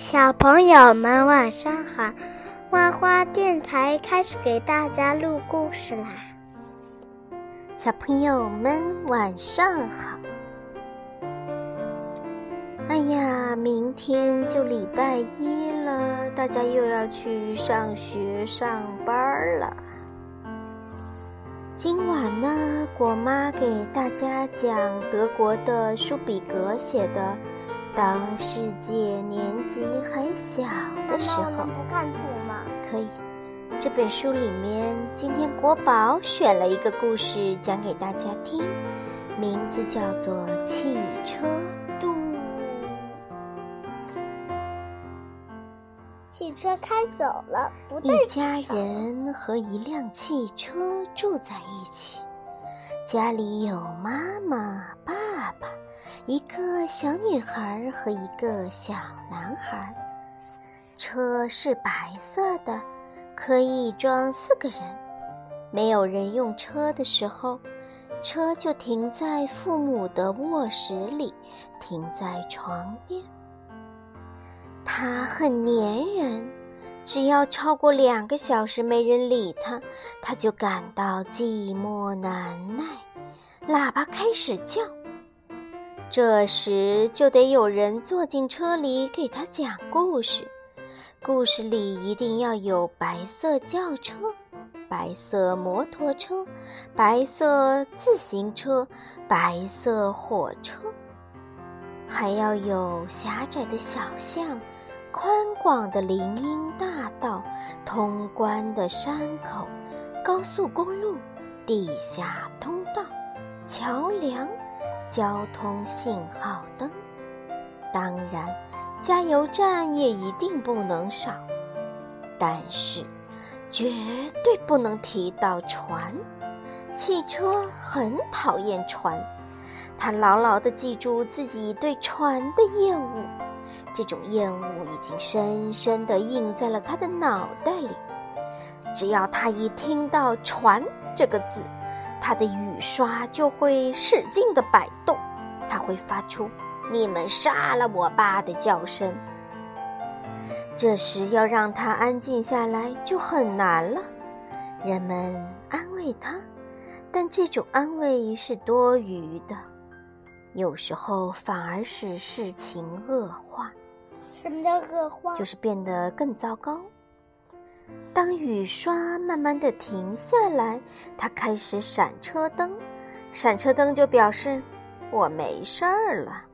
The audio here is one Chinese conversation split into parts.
小朋友们晚上好，花花电台开始给大家录故事啦。小朋友们晚上好。哎呀，明天就礼拜一了，大家又要去上学上班了。今晚呢，果妈给大家讲德国的舒比格写的。当世界年纪还小的时候，不看图吗？可以。这本书里面，今天国宝选了一个故事讲给大家听，名字叫做《汽车渡》。汽车开走了，不一家人和一辆汽车住在一起，家里有妈妈、爸爸。一个小女孩和一个小男孩，车是白色的，可以装四个人。没有人用车的时候，车就停在父母的卧室里，停在床边。他很粘人，只要超过两个小时没人理他，他就感到寂寞难耐，喇叭开始叫。这时就得有人坐进车里给他讲故事，故事里一定要有白色轿车、白色摩托车、白色自行车、白色火车，还要有狭窄的小巷、宽广的林荫大道、通关的山口、高速公路、地下通道、桥梁。交通信号灯，当然，加油站也一定不能少。但是，绝对不能提到船。汽车很讨厌船，他牢牢地记住自己对船的厌恶。这种厌恶已经深深地印在了他的脑袋里。只要他一听到“船”这个字，他的雨刷就会使劲的摆动，他会发出“你们杀了我吧”的叫声。这时要让他安静下来就很难了。人们安慰他，但这种安慰是多余的，有时候反而使事情恶化。什么叫恶化？就是变得更糟糕。当雨刷慢慢的停下来，它开始闪车灯，闪车灯就表示我没事儿了，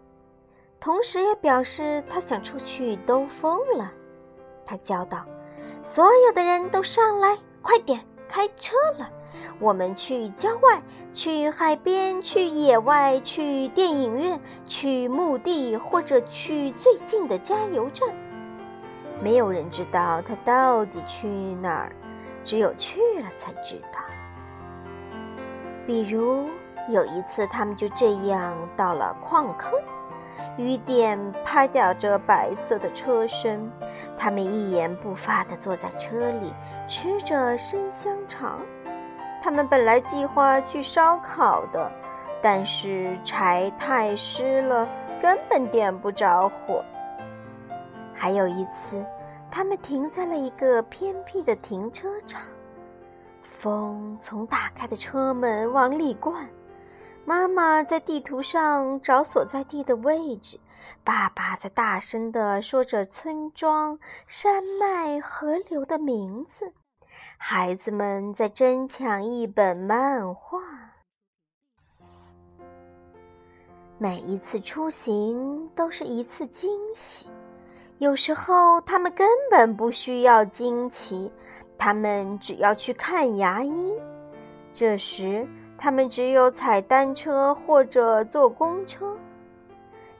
同时也表示他想出去兜风了。他叫道：“所有的人都上来，快点开车了，我们去郊外，去海边，去野外，去电影院，去墓地，或者去最近的加油站。”没有人知道他到底去哪儿，只有去了才知道。比如有一次，他们就这样到了矿坑，雨点拍打着白色的车身，他们一言不发地坐在车里，吃着生香肠。他们本来计划去烧烤的，但是柴太湿了，根本点不着火。还有一次，他们停在了一个偏僻的停车场，风从打开的车门往里灌。妈妈在地图上找所在地的位置，爸爸在大声地说着村庄、山脉、河流的名字，孩子们在争抢一本漫画。每一次出行都是一次惊喜。有时候他们根本不需要惊奇，他们只要去看牙医。这时他们只有踩单车或者坐公车。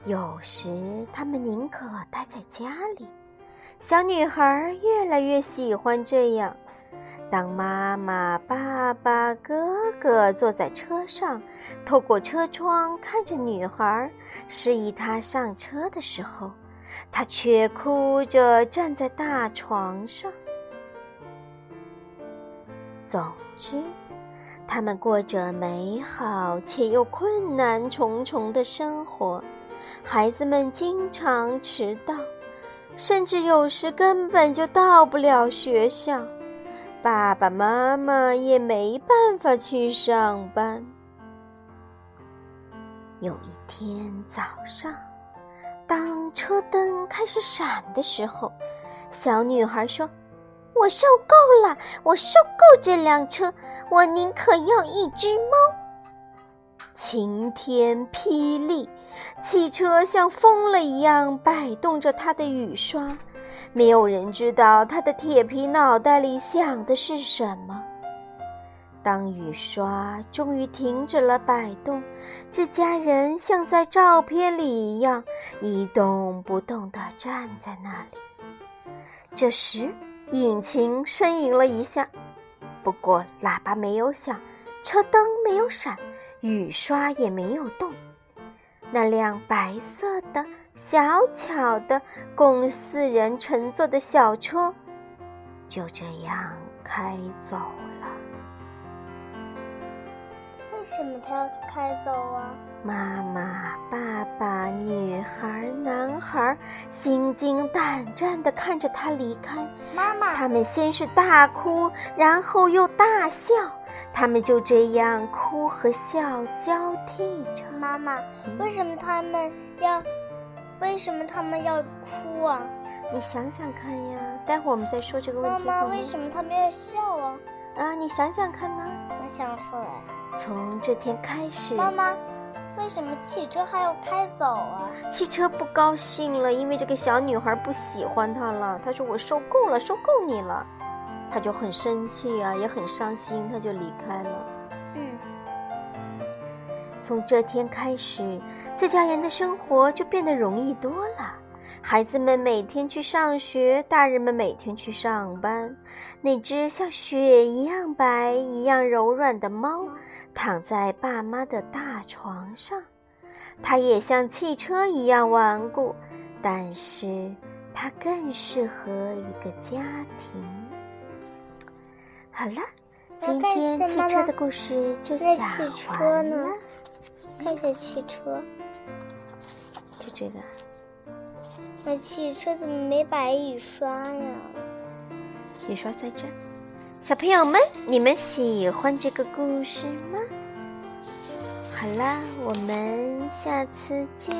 有时他们宁可待在家里。小女孩越来越喜欢这样。当妈妈、爸爸、哥哥坐在车上，透过车窗看着女孩，示意她上车的时候。他却哭着站在大床上。总之，他们过着美好且又困难重重的生活。孩子们经常迟到，甚至有时根本就到不了学校，爸爸妈妈也没办法去上班。有一天早上，当车灯开始闪的时候，小女孩说：“我受够了，我受够这辆车，我宁可要一只猫。”晴天霹雳。汽车像疯了一样摆动着它的雨刷，没有人知道它的铁皮脑袋里想的是什么。当雨刷终于停止了摆动，这家人像在照片里一样一动不动地站在那里。这时，引擎呻吟了一下，不过喇叭没有响，车灯没有闪，雨刷也没有动。那辆白色的、小巧的、供四人乘坐的小车，就这样开走了。为什么他要开走啊？妈妈、爸爸、女孩、男孩心惊胆战地看着他离开。妈妈，他们先是大哭，然后又大笑。他们就这样哭和笑交替着。妈妈，为什么他们要？为什么他们要哭啊？你想想看呀，待会儿我们再说这个问题。妈妈，为什么他们要笑啊？啊，你想想看呢？我想出来。从这天开始。妈妈，为什么汽车还要开走啊？汽车不高兴了，因为这个小女孩不喜欢他了。他说：“我受够了，受够你了。”他就很生气啊，也很伤心，他就离开了。嗯，从这天开始，这家人的生活就变得容易多了。孩子们每天去上学，大人们每天去上班。那只像雪一样白、一样柔软的猫，躺在爸妈的大床上。它也像汽车一样顽固，但是它更适合一个家庭。好了，今天汽车的故事就讲完了。看看汽车，就这个。那汽车怎么没摆雨刷呀？雨刷在这。小朋友们，你们喜欢这个故事吗？好啦，我们下次见。